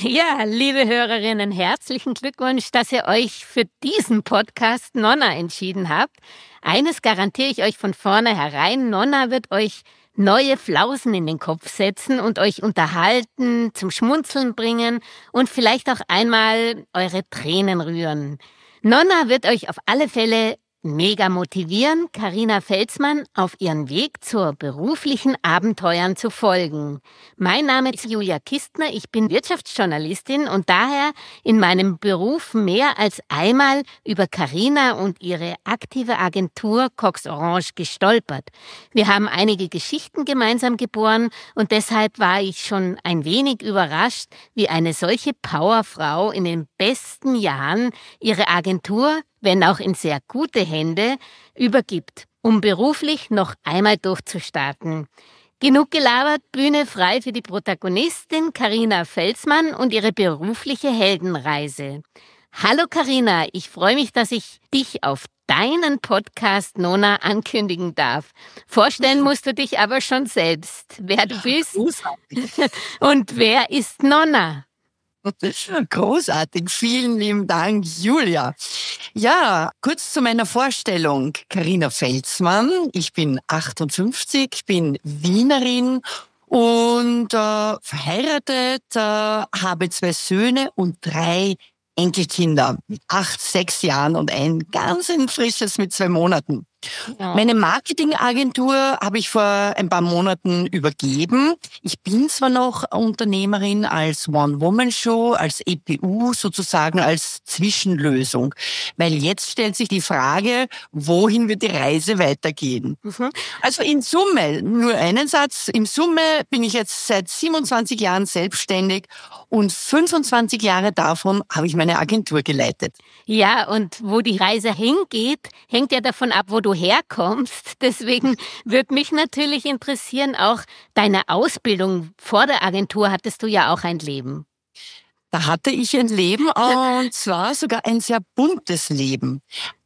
Ja, liebe Hörerinnen, herzlichen Glückwunsch, dass ihr euch für diesen Podcast Nonna entschieden habt. Eines garantiere ich euch von vornherein, Nonna wird euch neue Flausen in den Kopf setzen und euch unterhalten, zum Schmunzeln bringen und vielleicht auch einmal eure Tränen rühren. Nonna wird euch auf alle Fälle mega motivieren, Karina Felsmann auf ihren Weg zur beruflichen Abenteuern zu folgen. Mein Name ist Julia Kistner, ich bin Wirtschaftsjournalistin und daher in meinem Beruf mehr als einmal über Karina und ihre aktive Agentur Cox Orange gestolpert. Wir haben einige Geschichten gemeinsam geboren und deshalb war ich schon ein wenig überrascht, wie eine solche Powerfrau in den besten Jahren ihre Agentur wenn auch in sehr gute Hände, übergibt, um beruflich noch einmal durchzustarten. Genug gelabert, Bühne frei für die Protagonistin Karina Felsmann und ihre berufliche Heldenreise. Hallo Karina, ich freue mich, dass ich dich auf deinen Podcast Nona ankündigen darf. Vorstellen musst du dich aber schon selbst, wer du bist und wer ist Nonna. Großartig, vielen lieben Dank, Julia. Ja, kurz zu meiner Vorstellung. Karina Felsmann, ich bin 58, bin Wienerin und äh, verheiratet, äh, habe zwei Söhne und drei Enkelkinder mit acht, sechs Jahren und ein ganz ein frisches mit zwei Monaten. Ja. Meine Marketingagentur habe ich vor ein paar Monaten übergeben. Ich bin zwar noch Unternehmerin als One-Woman-Show, als EPU sozusagen als Zwischenlösung, weil jetzt stellt sich die Frage, wohin wird die Reise weitergehen? Mhm. Also in Summe, nur einen Satz, in Summe bin ich jetzt seit 27 Jahren selbstständig und 25 Jahre davon habe ich meine Agentur geleitet. Ja, und wo die Reise hingeht, hängt ja davon ab, wo du herkommst. Deswegen würde mich natürlich interessieren, auch deine Ausbildung vor der Agentur hattest du ja auch ein Leben. Da hatte ich ein Leben und zwar sogar ein sehr buntes Leben.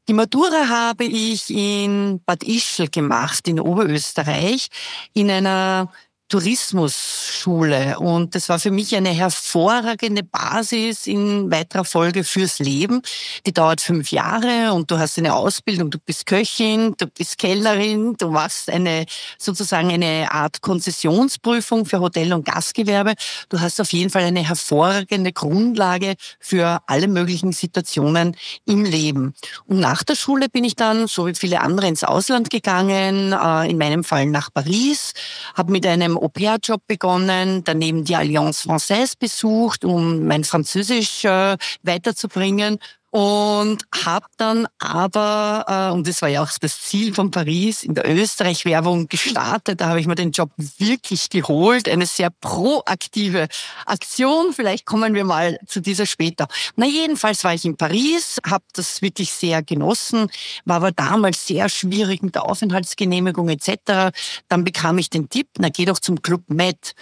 Die Matura habe ich in Bad Ischl gemacht, in Oberösterreich, in einer Tourismusschule und das war für mich eine hervorragende Basis in weiterer Folge fürs Leben. Die dauert fünf Jahre und du hast eine Ausbildung, du bist Köchin, du bist Kellnerin, du machst eine sozusagen eine Art Konzessionsprüfung für Hotel- und Gastgewerbe. Du hast auf jeden Fall eine hervorragende Grundlage für alle möglichen Situationen im Leben. Und nach der Schule bin ich dann, so wie viele andere, ins Ausland gegangen, äh, in meinem Fall nach Paris, habe mit einem Au-pair-Job begonnen, daneben die Alliance Française besucht, um mein Französisch äh, weiterzubringen und habe dann aber, äh, und das war ja auch das Ziel von Paris, in der Österreich-Werbung gestartet. Da habe ich mir den Job wirklich geholt. Eine sehr proaktive Aktion. Vielleicht kommen wir mal zu dieser später. Na jedenfalls war ich in Paris, habe das wirklich sehr genossen, war aber damals sehr schwierig mit der Aufenthaltsgenehmigung etc. Dann bekam ich den Tipp, na geh doch zum Club Med.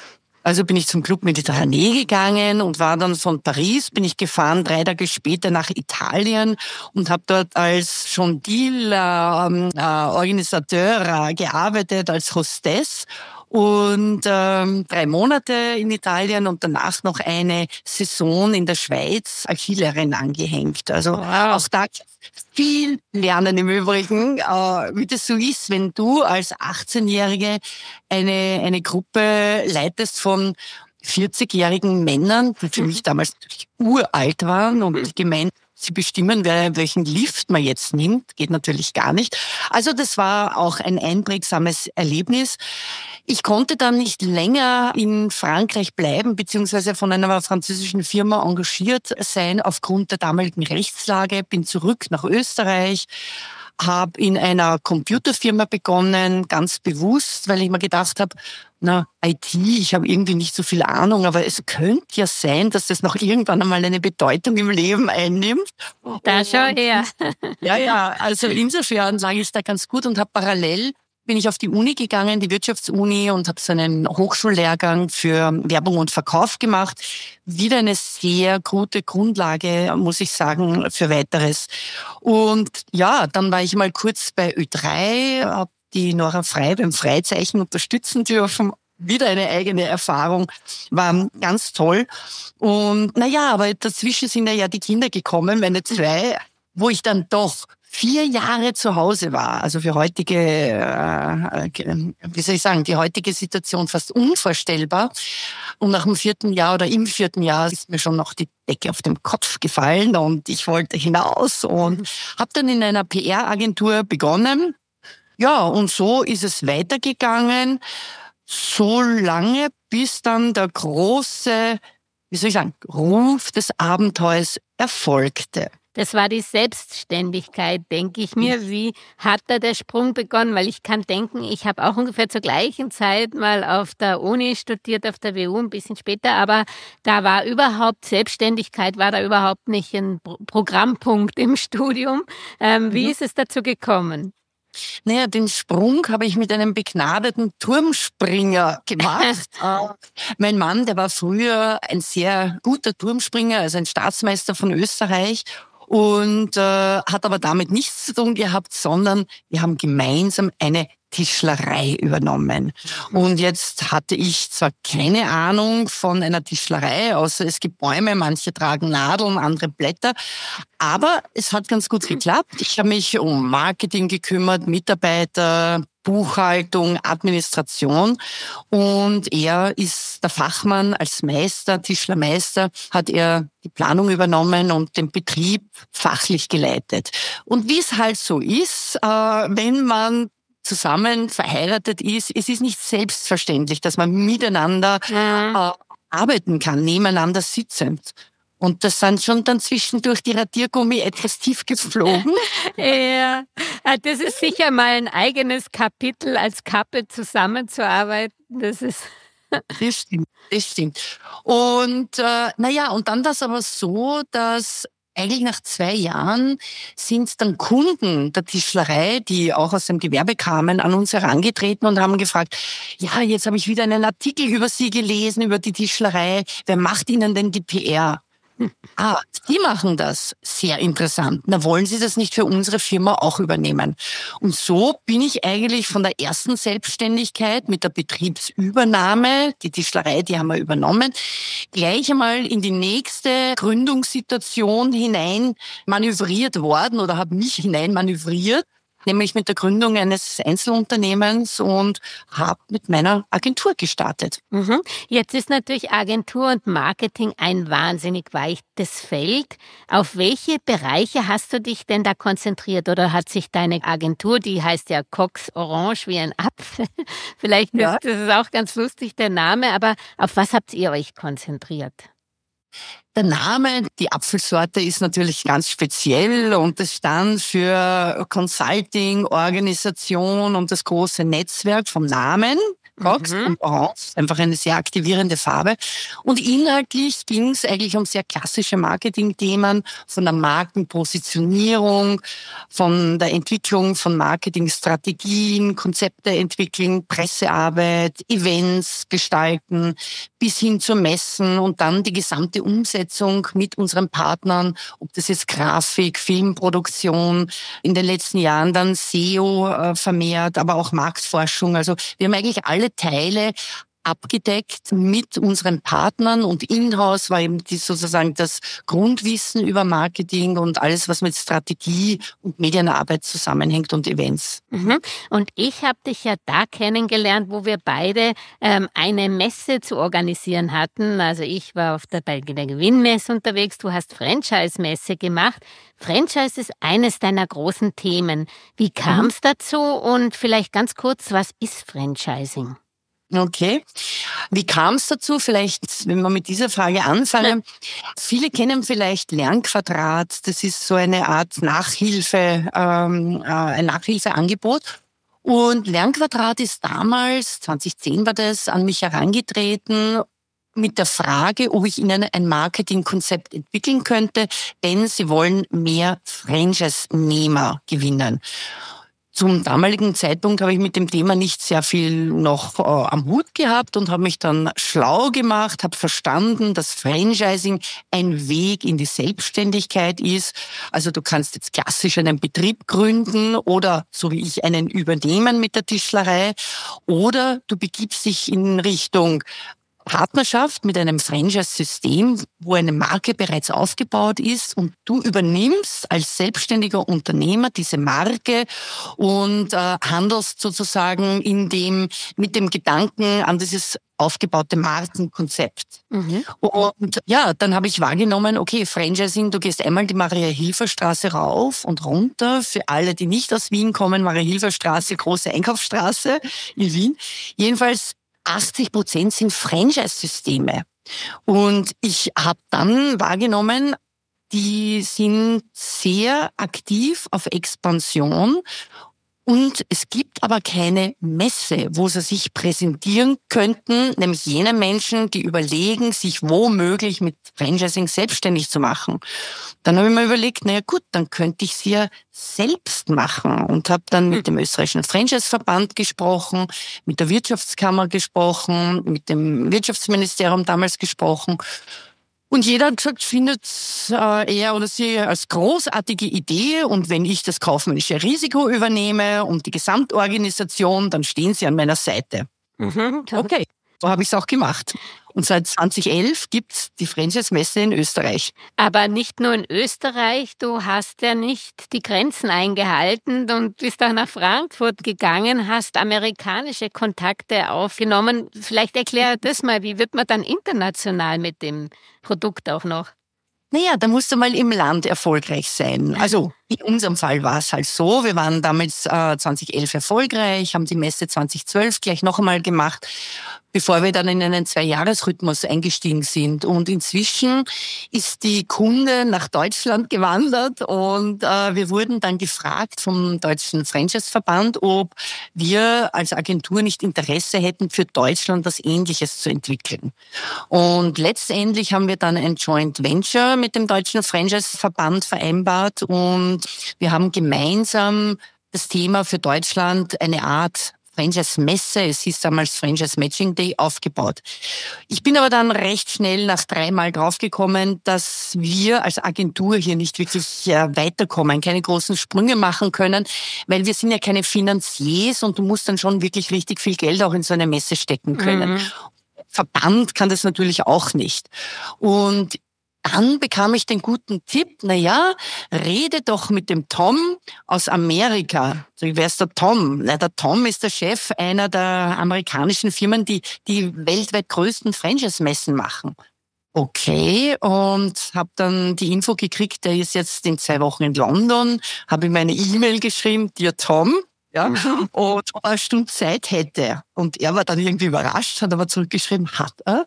Also bin ich zum Club Mediterranee gegangen und war dann von Paris, bin ich gefahren, drei Tage später nach Italien und habe dort als schon Deal äh, äh, äh, gearbeitet, als Hostess und ähm, drei Monate in Italien und danach noch eine Saison in der Schweiz als Schülerin angehängt. Also wow. auch da viel lernen im Übrigen, äh, wie das so ist, wenn du als 18-Jährige eine, eine Gruppe leitest von 40-jährigen Männern, die für mich damals uralt waren und gemeint Sie bestimmen, wer welchen Lift man jetzt nimmt. Geht natürlich gar nicht. Also das war auch ein einprägsames Erlebnis. Ich konnte dann nicht länger in Frankreich bleiben, beziehungsweise von einer französischen Firma engagiert sein aufgrund der damaligen Rechtslage. Bin zurück nach Österreich habe in einer Computerfirma begonnen, ganz bewusst, weil ich mir gedacht habe, na, IT, ich habe irgendwie nicht so viel Ahnung, aber es könnte ja sein, dass das noch irgendwann einmal eine Bedeutung im Leben einnimmt. Da schau her. ja, ja, also insofern lag ich da ganz gut und habe parallel bin ich auf die Uni gegangen, die Wirtschaftsuni und habe so einen Hochschullehrgang für Werbung und Verkauf gemacht. Wieder eine sehr gute Grundlage, muss ich sagen, für weiteres. Und ja, dann war ich mal kurz bei Ö3, habe die Nora Frei beim Freizeichen unterstützen dürfen wieder eine eigene Erfahrung, war ganz toll. Und naja, aber dazwischen sind ja die Kinder gekommen, meine zwei, wo ich dann doch vier Jahre zu Hause war, also für heutige, äh, äh, wie soll ich sagen, die heutige Situation fast unvorstellbar. Und nach dem vierten Jahr oder im vierten Jahr ist mir schon noch die Decke auf dem Kopf gefallen und ich wollte hinaus und habe dann in einer PR-Agentur begonnen. Ja, und so ist es weitergegangen, so lange, bis dann der große, wie soll ich sagen, Ruf des Abenteuers erfolgte. Das war die Selbstständigkeit, denke ich mir. Wie hat da der Sprung begonnen? Weil ich kann denken, ich habe auch ungefähr zur gleichen Zeit mal auf der Uni studiert, auf der WU ein bisschen später, aber da war überhaupt Selbstständigkeit, war da überhaupt nicht ein Programmpunkt im Studium. Ähm, wie mhm. ist es dazu gekommen? Naja, den Sprung habe ich mit einem begnadeten Turmspringer gemacht. Äh, mein Mann, der war früher ein sehr guter Turmspringer, also ein Staatsmeister von Österreich und äh, hat aber damit nichts zu tun gehabt, sondern wir haben gemeinsam eine Tischlerei übernommen. Und jetzt hatte ich zwar keine Ahnung von einer Tischlerei, außer es gibt Bäume, manche tragen Nadeln, andere Blätter, aber es hat ganz gut geklappt. Ich habe mich um Marketing gekümmert, Mitarbeiter, Buchhaltung, Administration und er ist der Fachmann als Meister, Tischlermeister, hat er die Planung übernommen und den Betrieb fachlich geleitet. Und wie es halt so ist, äh, wenn man zusammen verheiratet ist, es ist nicht selbstverständlich, dass man miteinander ja. äh, arbeiten kann, nebeneinander sitzend. Und das sind schon dann zwischendurch die Radiergummi etwas tief geflogen. ja, ah, das ist sicher mal ein eigenes Kapitel, als Kappe zusammenzuarbeiten. Das ist das stimmt, das stimmt. Und äh, naja, und dann das aber so, dass eigentlich nach zwei Jahren sind dann Kunden der Tischlerei, die auch aus dem Gewerbe kamen, an uns herangetreten und haben gefragt, ja, jetzt habe ich wieder einen Artikel über Sie gelesen, über die Tischlerei. Wer macht Ihnen denn die PR? Ah, die machen das. Sehr interessant. Na, wollen Sie das nicht für unsere Firma auch übernehmen? Und so bin ich eigentlich von der ersten Selbstständigkeit mit der Betriebsübernahme, die Tischlerei, die haben wir übernommen, gleich einmal in die nächste Gründungssituation hinein manövriert worden oder habe mich hinein manövriert nämlich mit der Gründung eines Einzelunternehmens und habe mit meiner Agentur gestartet. Mhm. Jetzt ist natürlich Agentur und Marketing ein wahnsinnig weites Feld. Auf welche Bereiche hast du dich denn da konzentriert oder hat sich deine Agentur, die heißt ja Cox Orange wie ein Apfel, vielleicht ja. ist das auch ganz lustig der Name, aber auf was habt ihr euch konzentriert? Der Name, die Apfelsorte ist natürlich ganz speziell und es stand für Consulting, Organisation und das große Netzwerk vom Namen. Cox mhm. und Orange, einfach eine sehr aktivierende Farbe. Und inhaltlich ging es eigentlich um sehr klassische Marketing-Themen, von der Markenpositionierung, von der Entwicklung von Marketingstrategien, Konzepte entwickeln, Pressearbeit, Events gestalten, bis hin zur Messen und dann die gesamte Umsetzung mit unseren Partnern, ob das jetzt Grafik, Filmproduktion, in den letzten Jahren dann SEO äh, vermehrt, aber auch Marktforschung. Also wir haben eigentlich alle Teile abgedeckt mit unseren Partnern und in-house war eben die sozusagen das Grundwissen über Marketing und alles, was mit Strategie und Medienarbeit zusammenhängt und Events. Mhm. Und ich habe dich ja da kennengelernt, wo wir beide ähm, eine Messe zu organisieren hatten. Also ich war auf der, bei der Gewinnmesse unterwegs, du hast Franchise-Messe gemacht. Franchise ist eines deiner großen Themen. Wie kam es mhm. dazu und vielleicht ganz kurz, was ist Franchising? Okay. Wie kam es dazu? Vielleicht, wenn wir mit dieser Frage anfangen. Viele kennen vielleicht Lernquadrat. Das ist so eine Art Nachhilfe, ähm, äh, ein Nachhilfeangebot. Und Lernquadrat ist damals, 2010 war das, an mich herangetreten mit der Frage, ob ich ihnen ein Marketingkonzept entwickeln könnte, denn sie wollen mehr Franchise-Nehmer gewinnen. Zum damaligen Zeitpunkt habe ich mit dem Thema nicht sehr viel noch äh, am Hut gehabt und habe mich dann schlau gemacht, habe verstanden, dass Franchising ein Weg in die Selbstständigkeit ist. Also du kannst jetzt klassisch einen Betrieb gründen oder so wie ich einen übernehmen mit der Tischlerei oder du begibst dich in Richtung Partnerschaft mit einem Franchise-System, wo eine Marke bereits aufgebaut ist und du übernimmst als selbstständiger Unternehmer diese Marke und äh, handelst sozusagen in dem, mit dem Gedanken an dieses aufgebaute Markenkonzept. Mhm. Und ja, dann habe ich wahrgenommen, okay, Franchising, du gehst einmal die Maria-Hilfer-Straße rauf und runter. Für alle, die nicht aus Wien kommen, Maria-Hilfer-Straße, große Einkaufsstraße in Wien. Jedenfalls 80 Prozent sind Franchise-Systeme. Und ich habe dann wahrgenommen, die sind sehr aktiv auf Expansion und es gibt aber keine Messe, wo sie sich präsentieren könnten, nämlich jene Menschen, die überlegen, sich womöglich mit Franchising selbstständig zu machen. Dann habe ich mir überlegt, naja gut, dann könnte ich sie ja selbst machen und habe dann mit dem österreichischen Franchise-Verband gesprochen, mit der Wirtschaftskammer gesprochen, mit dem Wirtschaftsministerium damals gesprochen und jeder hat gesagt, findet äh, er oder sie als großartige Idee. Und wenn ich das kaufmännische Risiko übernehme und die Gesamtorganisation, dann stehen sie an meiner Seite. Mhm. Okay, so habe ich es auch gemacht. Und seit 2011 gibt's die Franchise-Messe in Österreich. Aber nicht nur in Österreich, du hast ja nicht die Grenzen eingehalten und bist auch nach Frankfurt gegangen, hast amerikanische Kontakte aufgenommen. Vielleicht erklär das mal, wie wird man dann international mit dem Produkt auch noch? Naja, da musst du mal im Land erfolgreich sein. Also in unserem Fall war es halt so, wir waren damals äh, 2011 erfolgreich, haben die Messe 2012 gleich noch einmal gemacht bevor wir dann in einen Zwei-Jahres-Rhythmus eingestiegen sind. Und inzwischen ist die Kunde nach Deutschland gewandert und äh, wir wurden dann gefragt vom Deutschen Franchise-Verband, ob wir als Agentur nicht Interesse hätten, für Deutschland was Ähnliches zu entwickeln. Und letztendlich haben wir dann ein Joint Venture mit dem Deutschen Franchise-Verband vereinbart und wir haben gemeinsam das Thema für Deutschland eine Art Franchise Messe, es hieß damals Franchise Matching Day, aufgebaut. Ich bin aber dann recht schnell nach dreimal draufgekommen, dass wir als Agentur hier nicht wirklich äh, weiterkommen, keine großen Sprünge machen können, weil wir sind ja keine Finanziers und du musst dann schon wirklich richtig viel Geld auch in so eine Messe stecken können. Mhm. Verband kann das natürlich auch nicht. Und dann bekam ich den guten Tipp, na ja, rede doch mit dem Tom aus Amerika. So, wer ist der Tom? Na, der Tom ist der Chef einer der amerikanischen Firmen, die die weltweit größten Franchise-Messen machen. Okay, und habe dann die Info gekriegt, der ist jetzt in zwei Wochen in London, habe ihm eine E-Mail geschrieben, dir Tom, ja, mhm. und eine Stunde Zeit hätte. Und er war dann irgendwie überrascht, hat aber zurückgeschrieben, hat er.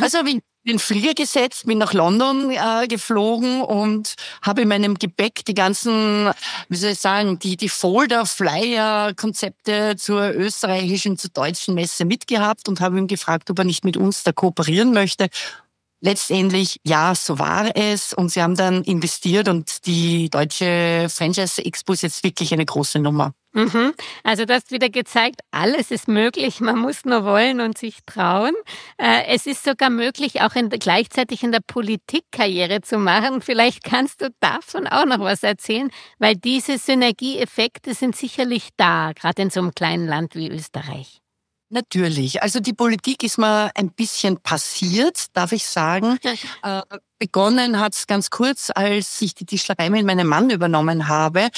Also habe ich den Flieger gesetzt, bin nach London äh, geflogen und habe in meinem Gepäck die ganzen, wie soll ich sagen, die, die Folder, Flyer, Konzepte zur österreichischen, zur deutschen Messe mitgehabt und habe ihn gefragt, ob er nicht mit uns da kooperieren möchte. Letztendlich, ja, so war es. Und sie haben dann investiert und die deutsche Franchise Expo ist jetzt wirklich eine große Nummer. Mhm. Also du hast wieder gezeigt, alles ist möglich, man muss nur wollen und sich trauen. Äh, es ist sogar möglich, auch in, gleichzeitig in der Politik Karriere zu machen. Vielleicht kannst du davon auch noch was erzählen, weil diese Synergieeffekte sind sicherlich da, gerade in so einem kleinen Land wie Österreich. Natürlich. Also die Politik ist mal ein bisschen passiert, darf ich sagen. Äh, begonnen hat es ganz kurz, als ich die Tischlerei mit meinem Mann übernommen habe,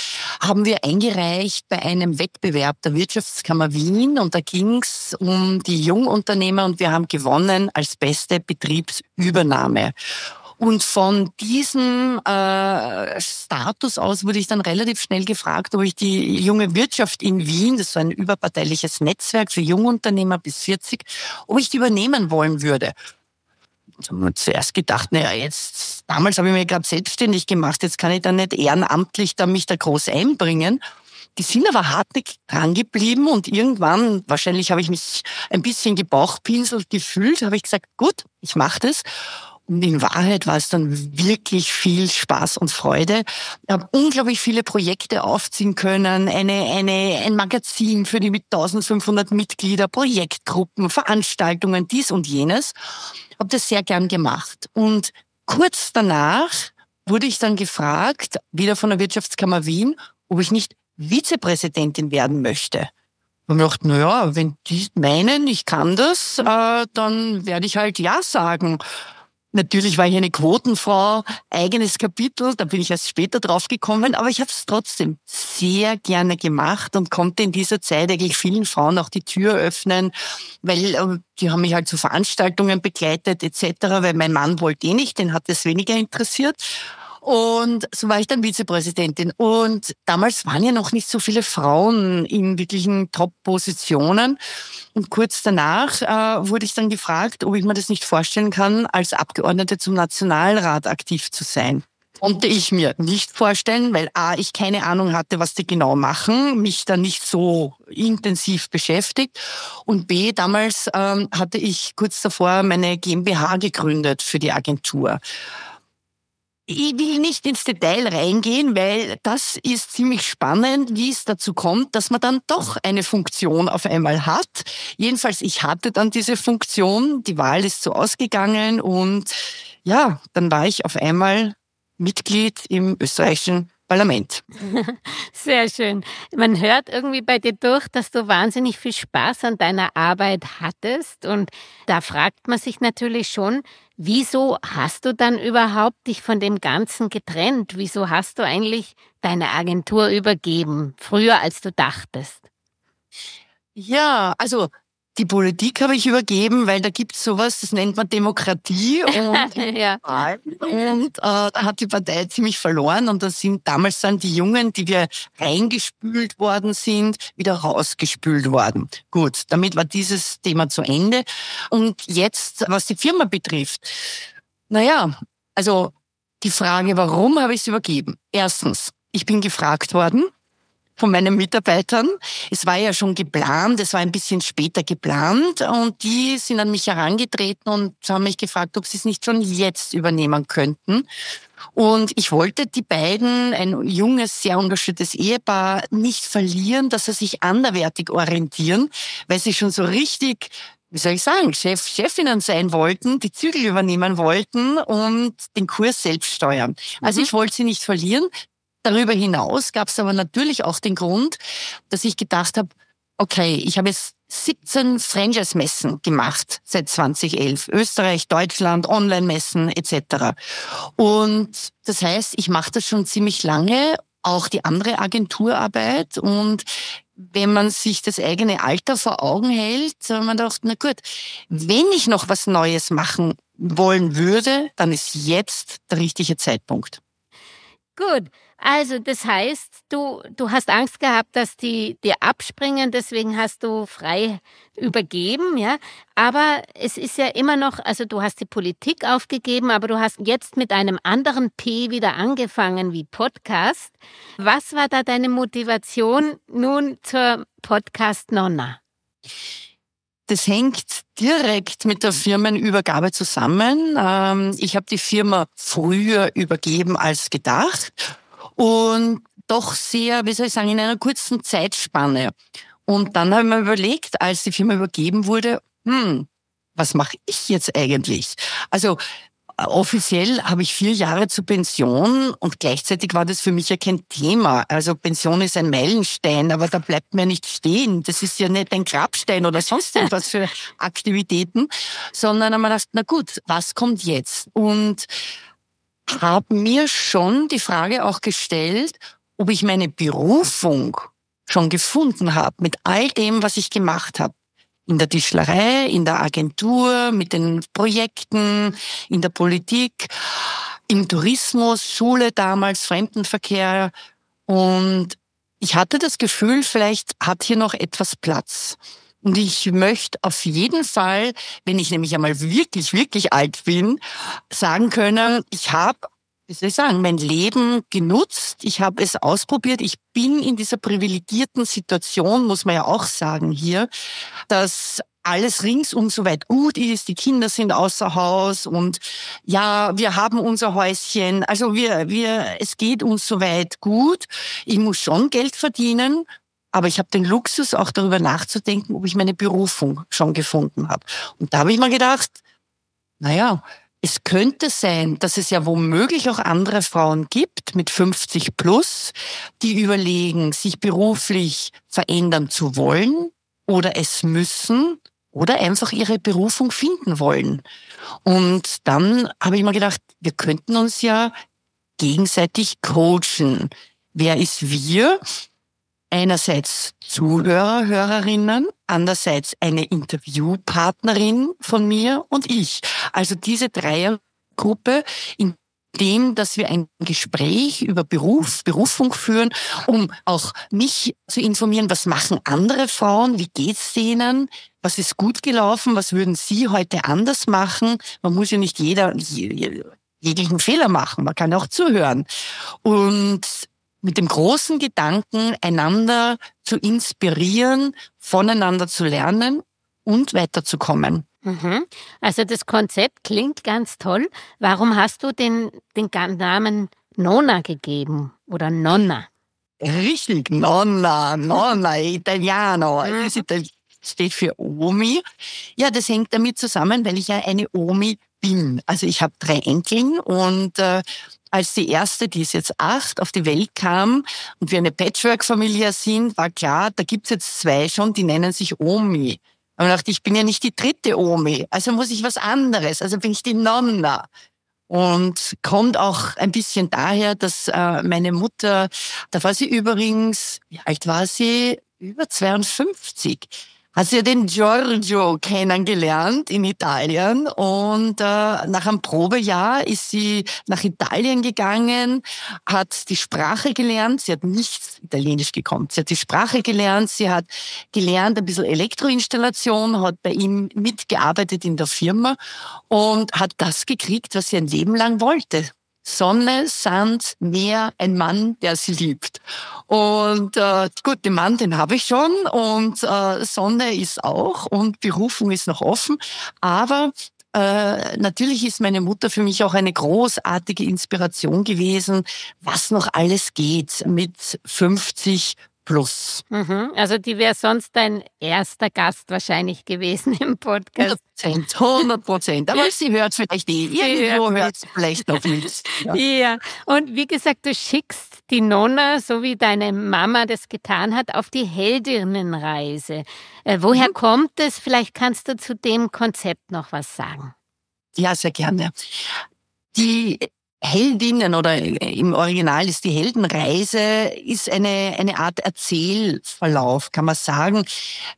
haben wir eingereicht bei einem Wettbewerb der Wirtschaftskammer Wien und da ging es um die Jungunternehmer und wir haben gewonnen als beste Betriebsübernahme. Und von diesem äh, Status aus wurde ich dann relativ schnell gefragt, ob ich die junge Wirtschaft in Wien, das ist ein überparteiliches Netzwerk für Jungunternehmer bis 40, ob ich die übernehmen wollen würde. Ich habe mir zuerst gedacht, naja, jetzt, damals habe ich mir gerade selbstständig gemacht, jetzt kann ich da nicht ehrenamtlich da mich da groß einbringen. Die sind aber hartnäckig dran geblieben und irgendwann, wahrscheinlich habe ich mich ein bisschen gebauchpinselt gefühlt, habe ich gesagt, gut, ich mache das. In Wahrheit war es dann wirklich viel Spaß und Freude. Ich habe unglaublich viele Projekte aufziehen können, eine, eine, ein Magazin für die mit 1500 Mitglieder, Projektgruppen, Veranstaltungen, dies und jenes. Habe das sehr gern gemacht. Und kurz danach wurde ich dann gefragt, wieder von der Wirtschaftskammer Wien, ob ich nicht Vizepräsidentin werden möchte. Und ich dachte, naja, wenn die meinen, ich kann das, äh, dann werde ich halt Ja sagen. Natürlich war ich eine Quotenfrau, eigenes Kapitel, da bin ich erst später drauf gekommen, aber ich habe es trotzdem sehr gerne gemacht und konnte in dieser Zeit eigentlich vielen Frauen auch die Tür öffnen, weil äh, die haben mich halt zu Veranstaltungen begleitet etc., weil mein Mann wollte eh nicht, den hat es weniger interessiert. Und so war ich dann Vizepräsidentin. Und damals waren ja noch nicht so viele Frauen in wirklichen Top-Positionen. Und kurz danach äh, wurde ich dann gefragt, ob ich mir das nicht vorstellen kann, als Abgeordnete zum Nationalrat aktiv zu sein. Konnte ich mir nicht vorstellen, weil A, ich keine Ahnung hatte, was die genau machen, mich da nicht so intensiv beschäftigt. Und B, damals ähm, hatte ich kurz davor meine GmbH gegründet für die Agentur. Ich will nicht ins Detail reingehen, weil das ist ziemlich spannend, wie es dazu kommt, dass man dann doch eine Funktion auf einmal hat. Jedenfalls, ich hatte dann diese Funktion, die Wahl ist so ausgegangen und ja, dann war ich auf einmal Mitglied im österreichischen Parlament. Sehr schön. Man hört irgendwie bei dir durch, dass du wahnsinnig viel Spaß an deiner Arbeit hattest. Und da fragt man sich natürlich schon, wieso hast du dann überhaupt dich von dem Ganzen getrennt? Wieso hast du eigentlich deine Agentur übergeben, früher als du dachtest? Ja, also die Politik habe ich übergeben, weil da gibt es sowas, das nennt man Demokratie. Und, ja. und äh, da hat die Partei ziemlich verloren. Und da sind damals dann die Jungen, die wir reingespült worden sind, wieder rausgespült worden. Gut, damit war dieses Thema zu Ende. Und jetzt, was die Firma betrifft, naja, also die Frage, warum habe ich es übergeben? Erstens, ich bin gefragt worden von meinen Mitarbeitern. Es war ja schon geplant, es war ein bisschen später geplant und die sind an mich herangetreten und haben mich gefragt, ob sie es nicht schon jetzt übernehmen könnten. Und ich wollte die beiden, ein junges, sehr engagiertes Ehepaar, nicht verlieren, dass sie sich anderwertig orientieren, weil sie schon so richtig wie soll ich sagen, Chef, Chefinnen sein wollten, die Zügel übernehmen wollten und den Kurs selbst steuern. Also mhm. ich wollte sie nicht verlieren. Darüber hinaus gab es aber natürlich auch den Grund, dass ich gedacht habe, okay, ich habe jetzt 17 Franchise-Messen gemacht seit 2011. Österreich, Deutschland, Online-Messen etc. Und das heißt, ich mache das schon ziemlich lange, auch die andere Agenturarbeit. Und wenn man sich das eigene Alter vor Augen hält, man man gedacht, na gut, wenn ich noch was Neues machen wollen würde, dann ist jetzt der richtige Zeitpunkt. Gut. Also, das heißt, du, du hast Angst gehabt, dass die dir abspringen, deswegen hast du frei übergeben, ja. Aber es ist ja immer noch, also du hast die Politik aufgegeben, aber du hast jetzt mit einem anderen P wieder angefangen wie Podcast. Was war da deine Motivation nun zur Podcast Nonna? Das hängt direkt mit der Firmenübergabe zusammen. Ähm, ich habe die Firma früher übergeben als gedacht und doch sehr, wie soll ich sagen, in einer kurzen Zeitspanne. Und dann habe ich mir überlegt, als die Firma übergeben wurde, hm, was mache ich jetzt eigentlich? Also offiziell habe ich vier Jahre zur Pension und gleichzeitig war das für mich ja kein Thema. Also Pension ist ein Meilenstein, aber da bleibt mir nicht stehen. Das ist ja nicht ein Grabstein oder sonst irgendwas für Aktivitäten, sondern man dachte, na gut, was kommt jetzt? Und habe mir schon die Frage auch gestellt, ob ich meine Berufung schon gefunden habe mit all dem, was ich gemacht habe. In der Tischlerei, in der Agentur, mit den Projekten, in der Politik, im Tourismus, Schule damals, Fremdenverkehr. Und ich hatte das Gefühl, vielleicht hat hier noch etwas Platz. Und ich möchte auf jeden Fall, wenn ich nämlich einmal wirklich, wirklich alt bin, sagen können, ich habe wie soll ich sagen, mein Leben genutzt, ich habe es ausprobiert, ich bin in dieser privilegierten Situation, muss man ja auch sagen hier, dass alles ringsum so weit gut ist, die Kinder sind außer Haus und ja, wir haben unser Häuschen, also wir, wir, es geht uns so weit gut. Ich muss schon Geld verdienen, aber ich habe den Luxus, auch darüber nachzudenken, ob ich meine Berufung schon gefunden habe. Und da habe ich mir gedacht, naja, es könnte sein, dass es ja womöglich auch andere Frauen gibt mit 50 plus, die überlegen, sich beruflich verändern zu wollen oder es müssen oder einfach ihre Berufung finden wollen. Und dann habe ich mir gedacht, wir könnten uns ja gegenseitig coachen. Wer ist wir? Einerseits Zuhörer, Hörerinnen, andererseits eine Interviewpartnerin von mir und ich. Also diese Dreiergruppe, in dem, dass wir ein Gespräch über Beruf, Berufung führen, um auch mich zu informieren, was machen andere Frauen, wie geht's denen, was ist gut gelaufen, was würden sie heute anders machen. Man muss ja nicht jeder jeglichen Fehler machen, man kann auch zuhören. Und mit dem großen Gedanken, einander zu inspirieren, voneinander zu lernen und weiterzukommen. Mhm. Also das Konzept klingt ganz toll. Warum hast du den, den Namen Nonna gegeben oder Nonna? Richtig, Nonna, Nonna, Italiano. Mhm. Das steht für Omi. Ja, das hängt damit zusammen, weil ich ja eine Omi bin. Also ich habe drei Enkeln und äh, als die erste, die ist jetzt acht, auf die Welt kam und wir eine Patchwork-Familie sind, war klar, da gibt's jetzt zwei schon, die nennen sich Omi. Und ich dachte, ich bin ja nicht die dritte Omi, also muss ich was anderes, also bin ich die Nonna. Und kommt auch ein bisschen daher, dass äh, meine Mutter, da war sie übrigens, wie alt war sie? Über 52 hat sie den Giorgio kennengelernt in Italien und äh, nach einem Probejahr ist sie nach Italien gegangen, hat die Sprache gelernt, sie hat nicht Italienisch gekommen, sie hat die Sprache gelernt, sie hat gelernt ein bisschen Elektroinstallation, hat bei ihm mitgearbeitet in der Firma und hat das gekriegt, was sie ein Leben lang wollte. Sonne, Sand, Meer, ein Mann, der sie liebt. Und äh, gut, den Mann, den habe ich schon und äh, Sonne ist auch und Berufung ist noch offen. Aber äh, natürlich ist meine Mutter für mich auch eine großartige Inspiration gewesen, was noch alles geht mit 50 plus. Mhm. Also die wäre sonst dein erster Gast wahrscheinlich gewesen im Podcast. 100 Prozent, 100 Prozent. Aber sie hört vielleicht eh, irgendwo hört sie vielleicht noch mit. Ja. ja, und wie gesagt, du schickst die Nonna, so wie deine Mama das getan hat, auf die Heldinnenreise. Äh, woher mhm. kommt es? Vielleicht kannst du zu dem Konzept noch was sagen. Ja, sehr gerne. Die Heldinnen oder im Original ist die Heldenreise, ist eine, eine Art Erzählverlauf, kann man sagen,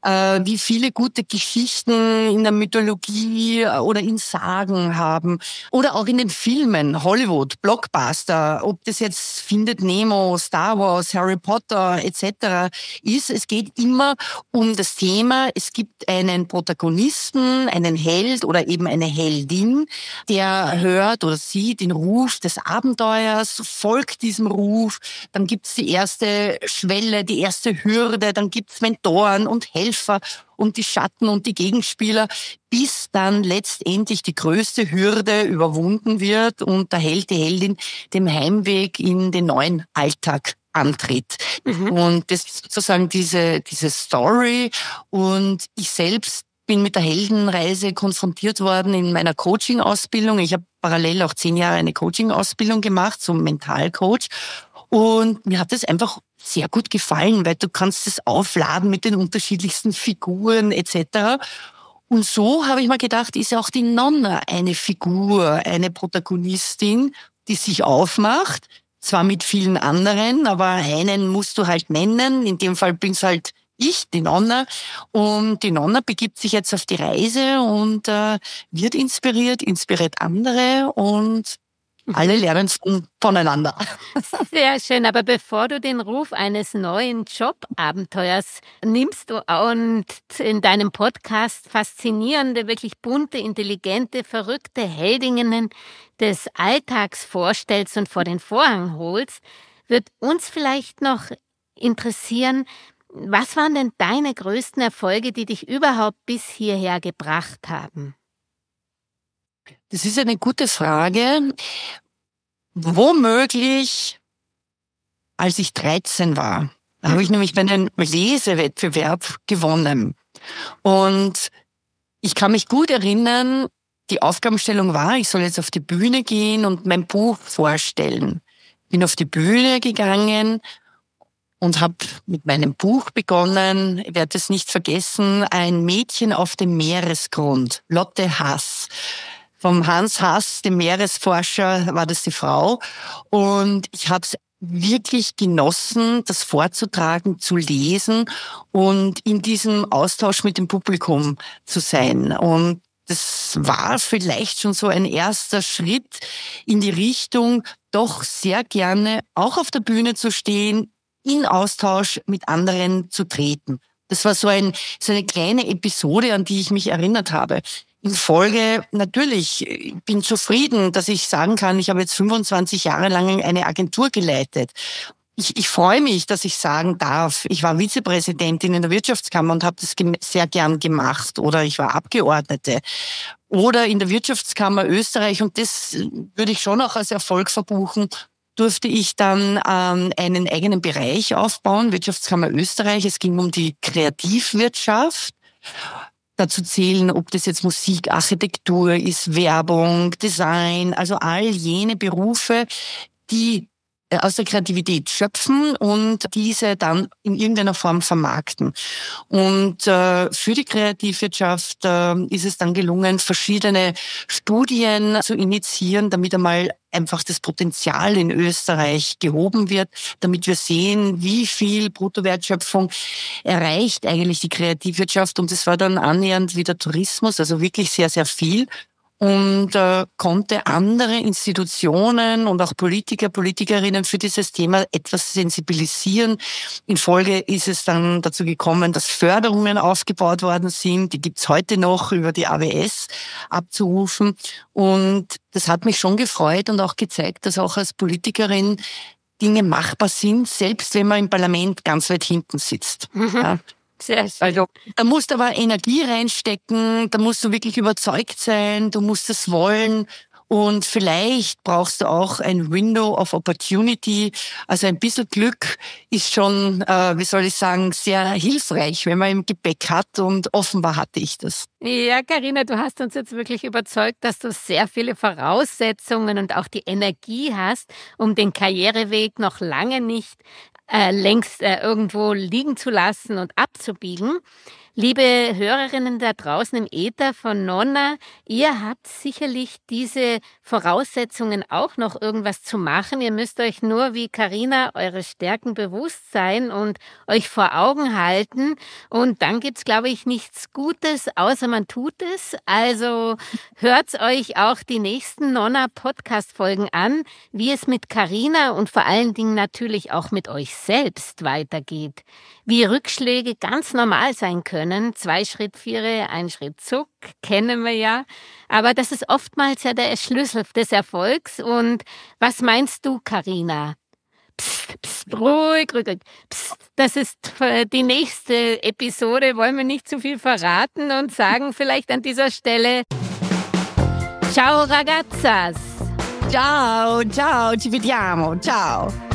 äh, wie viele gute Geschichten in der Mythologie oder in Sagen haben oder auch in den Filmen, Hollywood, Blockbuster, ob das jetzt Findet Nemo, Star Wars, Harry Potter etc. ist. Es geht immer um das Thema, es gibt einen Protagonisten, einen Held oder eben eine Heldin, der hört oder sieht den Ruf Ruf des Abenteuers, folgt diesem Ruf, dann gibt's die erste Schwelle, die erste Hürde, dann gibt's Mentoren und Helfer und die Schatten und die Gegenspieler, bis dann letztendlich die größte Hürde überwunden wird und der Held, die Heldin dem Heimweg in den neuen Alltag antritt. Mhm. Und das ist sozusagen diese, diese Story. Und ich selbst bin mit der Heldenreise konfrontiert worden in meiner Coaching-Ausbildung. Ich habe parallel auch zehn Jahre eine Coaching-Ausbildung gemacht zum Mentalcoach. Und mir hat das einfach sehr gut gefallen, weil du kannst es aufladen mit den unterschiedlichsten Figuren etc. Und so habe ich mir gedacht, ist auch die Nonna eine Figur, eine Protagonistin, die sich aufmacht, zwar mit vielen anderen, aber einen musst du halt nennen. In dem Fall bin es halt ich, die Nonna. Und die Nonna begibt sich jetzt auf die Reise und äh, wird inspiriert, inspiriert andere und alle lernen voneinander. Sehr schön, aber bevor du den Ruf eines neuen Jobabenteuers nimmst und in deinem Podcast faszinierende, wirklich bunte, intelligente, verrückte Heldinnen des Alltags vorstellst und vor den Vorhang holst, wird uns vielleicht noch interessieren, was waren denn deine größten Erfolge, die dich überhaupt bis hierher gebracht haben? Das ist eine gute Frage. Womöglich, als ich 13 war, da habe ich nämlich meinen Lesewettbewerb gewonnen. Und ich kann mich gut erinnern, die Aufgabenstellung war, ich soll jetzt auf die Bühne gehen und mein Buch vorstellen. Bin auf die Bühne gegangen und habe mit meinem Buch begonnen. Ich werde es nicht vergessen, ein Mädchen auf dem Meeresgrund, Lotte Hass. Vom Hans Hass, dem Meeresforscher, war das die Frau. Und ich habe es wirklich genossen, das vorzutragen, zu lesen und in diesem Austausch mit dem Publikum zu sein. Und das war vielleicht schon so ein erster Schritt in die Richtung, doch sehr gerne auch auf der Bühne zu stehen, in Austausch mit anderen zu treten. Das war so, ein, so eine kleine Episode, an die ich mich erinnert habe. In Folge, natürlich, ich bin zufrieden, dass ich sagen kann, ich habe jetzt 25 Jahre lang eine Agentur geleitet. Ich, ich freue mich, dass ich sagen darf, ich war Vizepräsidentin in der Wirtschaftskammer und habe das sehr gern gemacht oder ich war Abgeordnete oder in der Wirtschaftskammer Österreich und das würde ich schon auch als Erfolg verbuchen durfte ich dann ähm, einen eigenen Bereich aufbauen, Wirtschaftskammer Österreich. Es ging um die Kreativwirtschaft. Dazu zählen, ob das jetzt Musik, Architektur ist, Werbung, Design, also all jene Berufe, die aus der Kreativität schöpfen und diese dann in irgendeiner Form vermarkten. Und äh, für die Kreativwirtschaft äh, ist es dann gelungen, verschiedene Studien zu initiieren, damit einmal einfach das Potenzial in Österreich gehoben wird, damit wir sehen, wie viel Bruttowertschöpfung erreicht eigentlich die Kreativwirtschaft. Und es war dann annähernd wie der Tourismus, also wirklich sehr, sehr viel und äh, konnte andere Institutionen und auch Politiker, Politikerinnen für dieses Thema etwas sensibilisieren. In Folge ist es dann dazu gekommen, dass Förderungen aufgebaut worden sind. Die gibt's heute noch über die AWS abzurufen. Und das hat mich schon gefreut und auch gezeigt, dass auch als Politikerin Dinge machbar sind, selbst wenn man im Parlament ganz weit hinten sitzt. Mhm. Ja. Sehr schön. Also, da musst du aber Energie reinstecken, da musst du wirklich überzeugt sein, du musst es wollen. Und vielleicht brauchst du auch ein Window of Opportunity. Also ein bisschen Glück ist schon, äh, wie soll ich sagen, sehr hilfreich, wenn man im Gepäck hat. Und offenbar hatte ich das. Ja, Karina, du hast uns jetzt wirklich überzeugt, dass du sehr viele Voraussetzungen und auch die Energie hast, um den Karriereweg noch lange nicht äh, längst äh, irgendwo liegen zu lassen und abzubiegen. Liebe Hörerinnen da draußen im Äther von Nonna, ihr habt sicherlich diese Voraussetzungen auch noch irgendwas zu machen. Ihr müsst euch nur wie Karina eure Stärken bewusst sein und euch vor Augen halten. Und dann gibt's, glaube ich, nichts Gutes, außer man tut es. Also hört euch auch die nächsten Nonna Podcast Folgen an, wie es mit Karina und vor allen Dingen natürlich auch mit euch selbst weitergeht. Wie Rückschläge ganz normal sein können können. Zwei Schritt Viere, ein Schritt Zuck, kennen wir ja. Aber das ist oftmals ja der Schlüssel des Erfolgs. Und was meinst du, Karina? Psst, psst, ruhig, ruhig. Psst, das ist die nächste Episode. Wollen wir nicht zu viel verraten und sagen vielleicht an dieser Stelle Ciao ragazzas. Ciao, ciao, ci vediamo. Ciao.